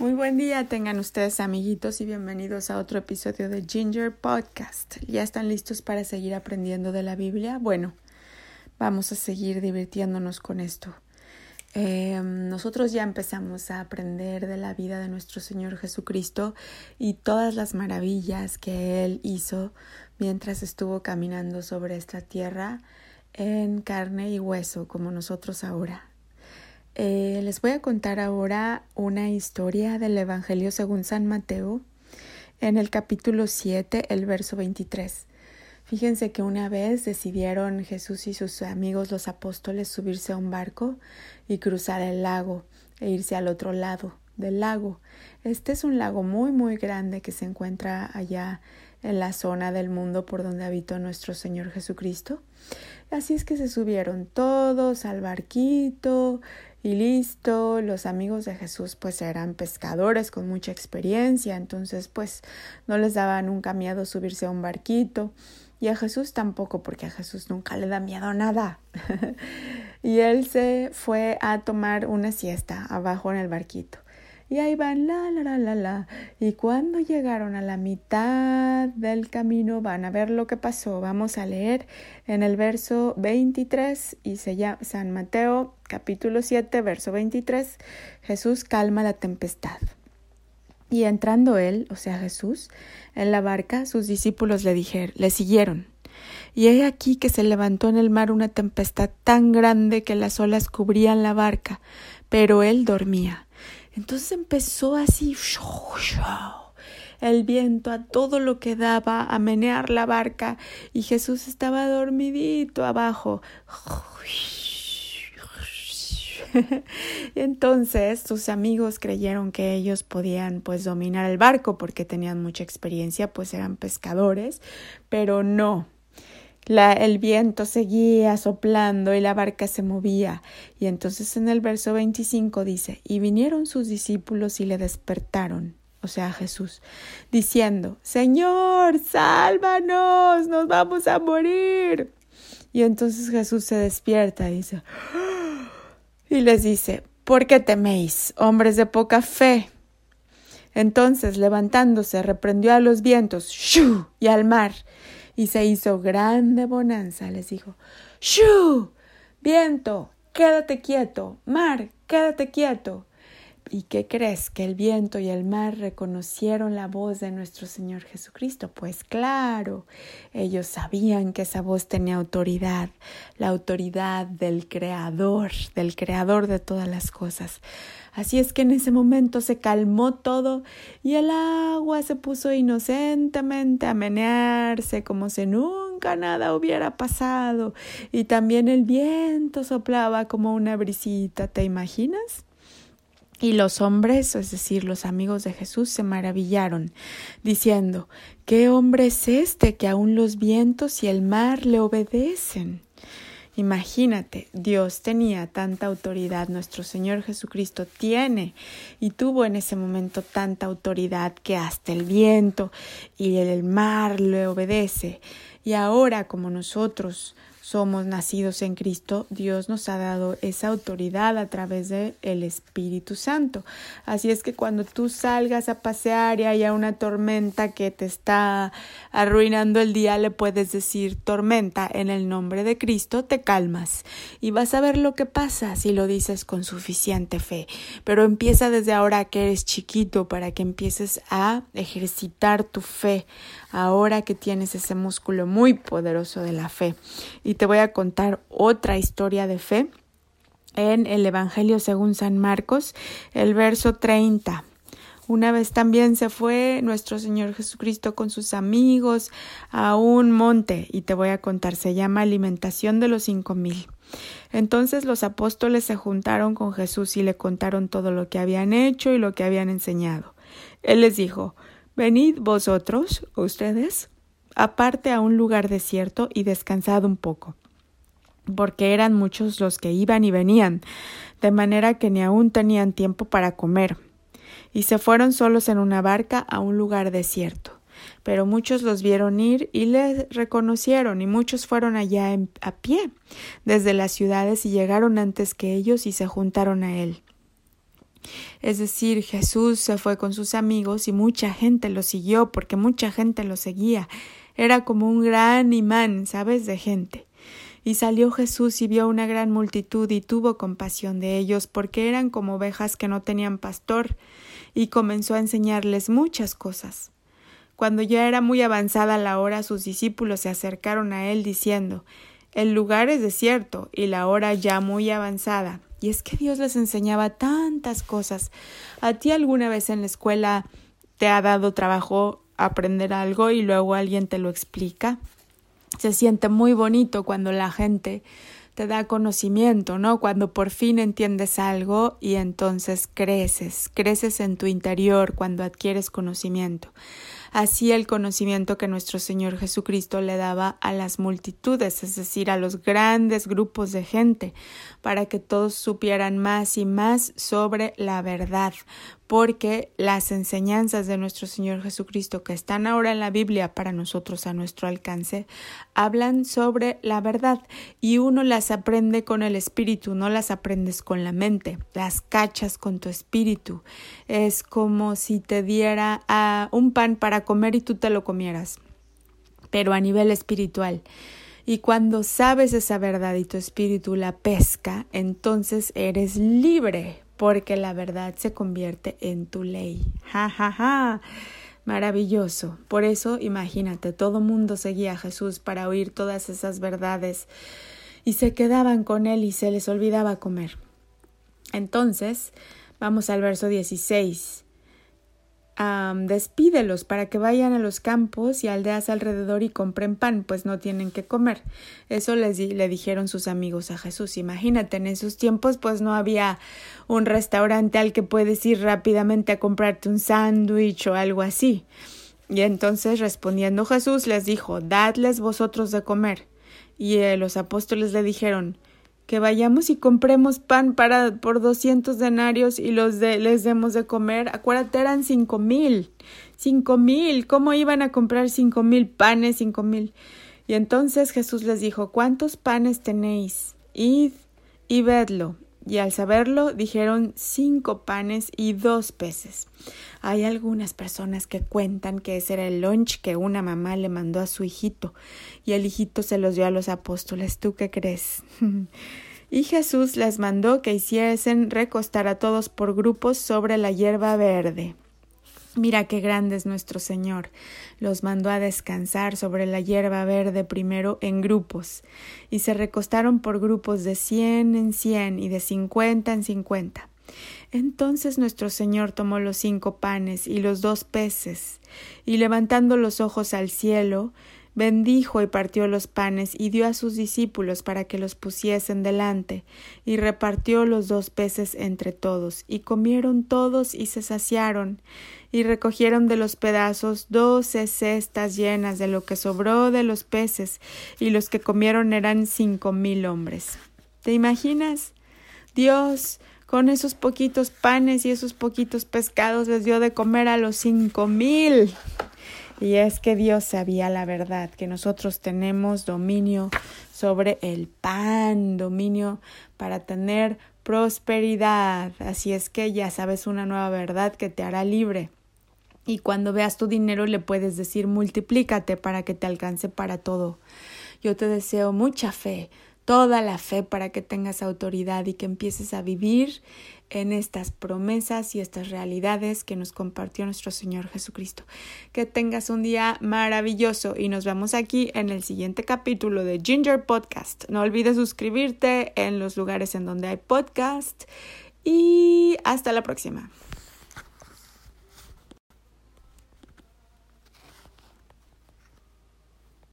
Muy buen día tengan ustedes amiguitos y bienvenidos a otro episodio de Ginger Podcast. ¿Ya están listos para seguir aprendiendo de la Biblia? Bueno, vamos a seguir divirtiéndonos con esto. Eh, nosotros ya empezamos a aprender de la vida de nuestro Señor Jesucristo y todas las maravillas que Él hizo mientras estuvo caminando sobre esta tierra en carne y hueso como nosotros ahora. Eh, les voy a contar ahora una historia del Evangelio según San Mateo en el capítulo 7, el verso 23. Fíjense que una vez decidieron Jesús y sus amigos los apóstoles subirse a un barco y cruzar el lago e irse al otro lado del lago. Este es un lago muy muy grande que se encuentra allá en la zona del mundo por donde habitó nuestro Señor Jesucristo. Así es que se subieron todos al barquito y listo, los amigos de Jesús pues eran pescadores con mucha experiencia, entonces pues no les daba nunca miedo subirse a un barquito y a Jesús tampoco porque a Jesús nunca le da miedo nada. y él se fue a tomar una siesta abajo en el barquito. Y ahí van, la, la, la, la, la. Y cuando llegaron a la mitad del camino, van a ver lo que pasó. Vamos a leer en el verso 23 y se llama San Mateo, capítulo 7, verso 23. Jesús calma la tempestad. Y entrando él, o sea Jesús, en la barca, sus discípulos le dijeron, le siguieron. Y he aquí que se levantó en el mar una tempestad tan grande que las olas cubrían la barca, pero él dormía. Entonces empezó así el viento a todo lo que daba a menear la barca y Jesús estaba dormidito abajo. Entonces sus amigos creyeron que ellos podían pues dominar el barco porque tenían mucha experiencia, pues eran pescadores, pero no, el viento seguía soplando y la barca se movía. Y entonces en el verso 25 dice, y vinieron sus discípulos y le despertaron, o sea, Jesús, diciendo, Señor, sálvanos, nos vamos a morir. Y entonces Jesús se despierta y dice, y les dice, ¿por qué teméis, hombres de poca fe? Entonces, levantándose, reprendió a los vientos ¡shu! y al mar, y se hizo grande bonanza. Les dijo, ¡Shu! Viento, quédate quieto. Mar, quédate quieto. ¿Y qué crees? Que el viento y el mar reconocieron la voz de nuestro Señor Jesucristo. Pues claro, ellos sabían que esa voz tenía autoridad, la autoridad del Creador, del Creador de todas las cosas. Así es que en ese momento se calmó todo y el agua se puso inocentemente a menearse como si nunca nada hubiera pasado y también el viento soplaba como una brisita, ¿te imaginas? Y los hombres, es decir, los amigos de Jesús, se maravillaron, diciendo, ¿qué hombre es este que aun los vientos y el mar le obedecen? Imagínate, Dios tenía tanta autoridad, nuestro Señor Jesucristo tiene y tuvo en ese momento tanta autoridad que hasta el viento y el mar le obedece. Y ahora como nosotros somos nacidos en Cristo, Dios nos ha dado esa autoridad a través del el Espíritu Santo. Así es que cuando tú salgas a pasear y haya una tormenta que te está arruinando el día, le puedes decir tormenta en el nombre de Cristo, te calmas y vas a ver lo que pasa si lo dices con suficiente fe. Pero empieza desde ahora que eres chiquito para que empieces a ejercitar tu fe ahora que tienes ese músculo muy poderoso de la fe. Y te voy a contar otra historia de fe en el Evangelio según San Marcos, el verso 30. Una vez también se fue nuestro Señor Jesucristo con sus amigos a un monte y te voy a contar, se llama alimentación de los cinco mil. Entonces los apóstoles se juntaron con Jesús y le contaron todo lo que habían hecho y lo que habían enseñado. Él les dijo, Venid vosotros, ustedes, aparte a un lugar desierto y descansad un poco, porque eran muchos los que iban y venían, de manera que ni aún tenían tiempo para comer. Y se fueron solos en una barca a un lugar desierto. Pero muchos los vieron ir y les reconocieron, y muchos fueron allá a pie desde las ciudades y llegaron antes que ellos y se juntaron a él. Es decir, Jesús se fue con sus amigos y mucha gente lo siguió porque mucha gente lo seguía. Era como un gran imán, ¿sabes?, de gente. Y salió Jesús y vio una gran multitud y tuvo compasión de ellos porque eran como ovejas que no tenían pastor, y comenzó a enseñarles muchas cosas. Cuando ya era muy avanzada la hora, sus discípulos se acercaron a él diciendo El lugar es desierto y la hora ya muy avanzada. Y es que Dios les enseñaba tantas cosas. ¿A ti alguna vez en la escuela te ha dado trabajo aprender algo y luego alguien te lo explica? Se siente muy bonito cuando la gente te da conocimiento, ¿no? Cuando por fin entiendes algo y entonces creces, creces en tu interior cuando adquieres conocimiento así el conocimiento que nuestro Señor Jesucristo le daba a las multitudes, es decir, a los grandes grupos de gente, para que todos supieran más y más sobre la verdad, porque las enseñanzas de nuestro Señor Jesucristo que están ahora en la Biblia para nosotros a nuestro alcance, hablan sobre la verdad y uno las aprende con el espíritu, no las aprendes con la mente, las cachas con tu espíritu. Es como si te diera a un pan para comer y tú te lo comieras, pero a nivel espiritual. Y cuando sabes esa verdad y tu espíritu la pesca, entonces eres libre porque la verdad se convierte en tu ley. Ja, ja, ja. Maravilloso. Por eso, imagínate, todo mundo seguía a Jesús para oír todas esas verdades y se quedaban con él y se les olvidaba comer. Entonces, vamos al verso 16 despídelos para que vayan a los campos y aldeas alrededor y compren pan, pues no tienen que comer. Eso les le dijeron sus amigos a Jesús. Imagínate, en esos tiempos pues no había un restaurante al que puedes ir rápidamente a comprarte un sándwich o algo así. Y entonces respondiendo Jesús les dijo, dadles vosotros de comer. Y eh, los apóstoles le dijeron, que vayamos y compremos pan para por doscientos denarios y los de, les demos de comer. Acuérdate, eran cinco mil. Cinco mil. ¿Cómo iban a comprar cinco mil panes? Cinco mil. Y entonces Jesús les dijo, ¿cuántos panes tenéis? Id y vedlo. Y al saberlo, dijeron cinco panes y dos peces. Hay algunas personas que cuentan que ese era el lunch que una mamá le mandó a su hijito, y el hijito se los dio a los apóstoles. ¿Tú qué crees? y Jesús les mandó que hiciesen recostar a todos por grupos sobre la hierba verde. Mira qué grande es nuestro Señor. Los mandó a descansar sobre la hierba verde primero en grupos, y se recostaron por grupos de cien en cien y de cincuenta en cincuenta. Entonces nuestro Señor tomó los cinco panes y los dos peces, y levantando los ojos al cielo, bendijo y partió los panes y dio a sus discípulos para que los pusiesen delante, y repartió los dos peces entre todos, y comieron todos y se saciaron, y recogieron de los pedazos doce cestas llenas de lo que sobró de los peces, y los que comieron eran cinco mil hombres. ¿Te imaginas? Dios con esos poquitos panes y esos poquitos pescados les dio de comer a los cinco mil. Y es que Dios sabía la verdad, que nosotros tenemos dominio sobre el pan, dominio para tener prosperidad. Así es que ya sabes una nueva verdad que te hará libre. Y cuando veas tu dinero le puedes decir multiplícate para que te alcance para todo. Yo te deseo mucha fe, toda la fe para que tengas autoridad y que empieces a vivir en estas promesas y estas realidades que nos compartió nuestro Señor Jesucristo. Que tengas un día maravilloso y nos vemos aquí en el siguiente capítulo de Ginger Podcast. No olvides suscribirte en los lugares en donde hay podcast y hasta la próxima.